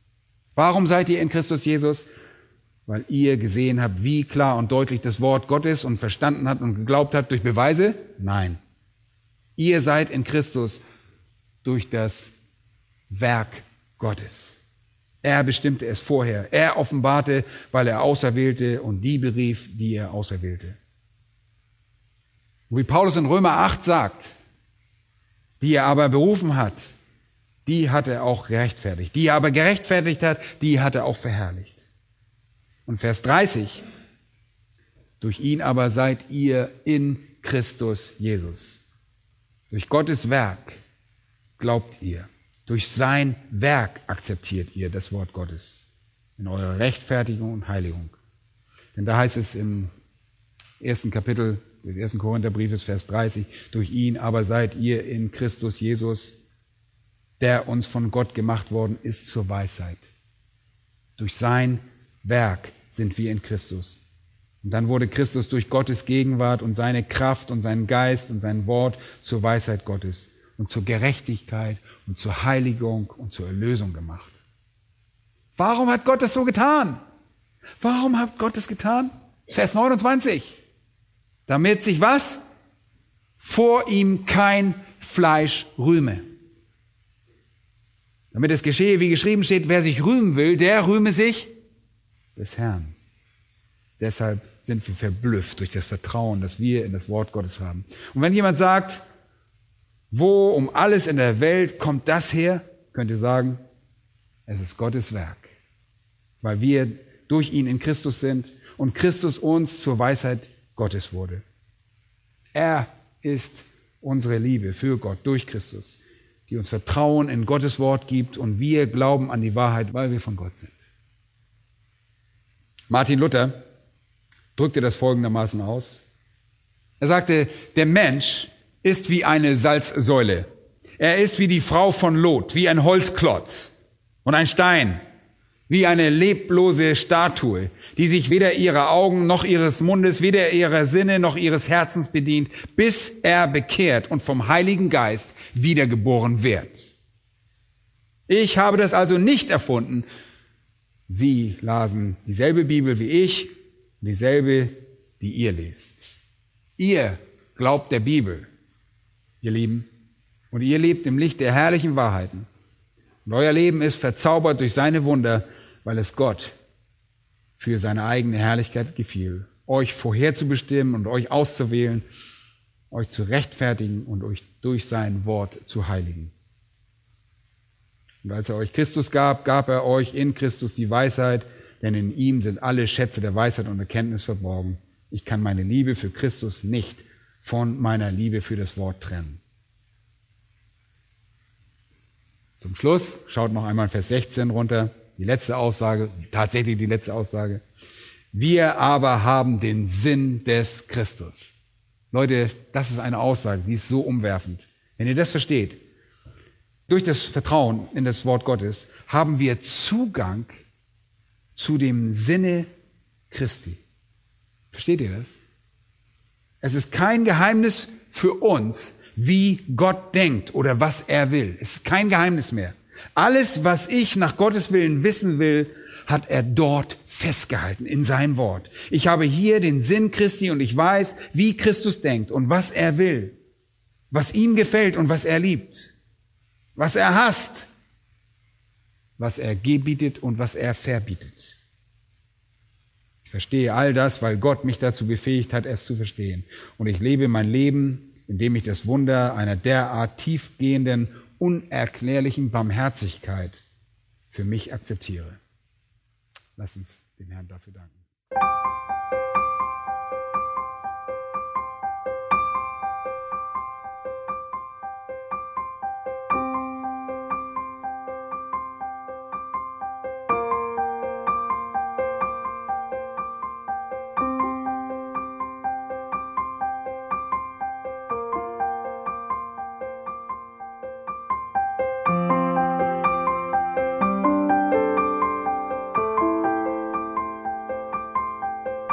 Warum seid ihr in Christus Jesus? Weil ihr gesehen habt, wie klar und deutlich das Wort Gottes und verstanden habt und geglaubt habt durch Beweise? Nein. Ihr seid in Christus durch das Werk Gottes. Er bestimmte es vorher. Er offenbarte, weil er auserwählte und die berief, die er auserwählte. wie Paulus in Römer 8 sagt, die er aber berufen hat, die hat er auch gerechtfertigt. Die er aber gerechtfertigt hat, die hat er auch verherrlicht. Und Vers 30, durch ihn aber seid ihr in Christus Jesus. Durch Gottes Werk glaubt ihr. Durch sein Werk akzeptiert ihr das Wort Gottes in eurer Rechtfertigung und Heiligung. Denn da heißt es im ersten Kapitel des ersten Korintherbriefes, Vers 30, durch ihn aber seid ihr in Christus Jesus, der uns von Gott gemacht worden ist zur Weisheit. Durch sein Werk sind wir in Christus. Und dann wurde Christus durch Gottes Gegenwart und seine Kraft und seinen Geist und sein Wort zur Weisheit Gottes und zur Gerechtigkeit und zur Heiligung und zur Erlösung gemacht. Warum hat Gott das so getan? Warum hat Gott das getan? Vers 29 damit sich was? Vor ihm kein Fleisch rühme. Damit es geschehe, wie geschrieben steht, wer sich rühmen will, der rühme sich des Herrn. Deshalb sind wir verblüfft durch das Vertrauen, das wir in das Wort Gottes haben. Und wenn jemand sagt, wo um alles in der Welt kommt das her, könnt ihr sagen, es ist Gottes Werk, weil wir durch ihn in Christus sind und Christus uns zur Weisheit Gottes wurde. Er ist unsere Liebe für Gott durch Christus, die uns Vertrauen in Gottes Wort gibt und wir glauben an die Wahrheit, weil wir von Gott sind. Martin Luther drückte das folgendermaßen aus. Er sagte, der Mensch ist wie eine Salzsäule. Er ist wie die Frau von Lot, wie ein Holzklotz und ein Stein, wie eine leblose Statue, die sich weder ihrer Augen noch ihres Mundes, weder ihrer Sinne noch ihres Herzens bedient, bis er bekehrt und vom Heiligen Geist wiedergeboren wird. Ich habe das also nicht erfunden. Sie lasen dieselbe Bibel wie ich, dieselbe, die ihr lest. Ihr glaubt der Bibel, ihr Lieben, und ihr lebt im Licht der herrlichen Wahrheiten. Und euer Leben ist verzaubert durch seine Wunder, weil es Gott für seine eigene Herrlichkeit gefiel, euch vorherzubestimmen und euch auszuwählen, euch zu rechtfertigen und euch durch sein Wort zu heiligen. Und als er euch Christus gab, gab er euch in Christus die Weisheit, denn in ihm sind alle Schätze der Weisheit und Erkenntnis verborgen. Ich kann meine Liebe für Christus nicht von meiner Liebe für das Wort trennen. Zum Schluss schaut noch einmal Vers 16 runter, die letzte Aussage, tatsächlich die letzte Aussage. Wir aber haben den Sinn des Christus. Leute, das ist eine Aussage, die ist so umwerfend. Wenn ihr das versteht, durch das Vertrauen in das Wort Gottes haben wir Zugang zu dem Sinne Christi. Versteht ihr das? Es ist kein Geheimnis für uns, wie Gott denkt oder was er will. Es ist kein Geheimnis mehr. Alles, was ich nach Gottes Willen wissen will, hat er dort festgehalten in sein Wort. Ich habe hier den Sinn Christi und ich weiß, wie Christus denkt und was er will, was ihm gefällt und was er liebt, was er hasst, was er gebietet und was er verbietet. Ich verstehe all das, weil Gott mich dazu befähigt hat, es zu verstehen. Und ich lebe mein Leben, indem ich das Wunder einer derart tiefgehenden, unerklärlichen Barmherzigkeit für mich akzeptiere. Lass uns dem Herrn dafür danken.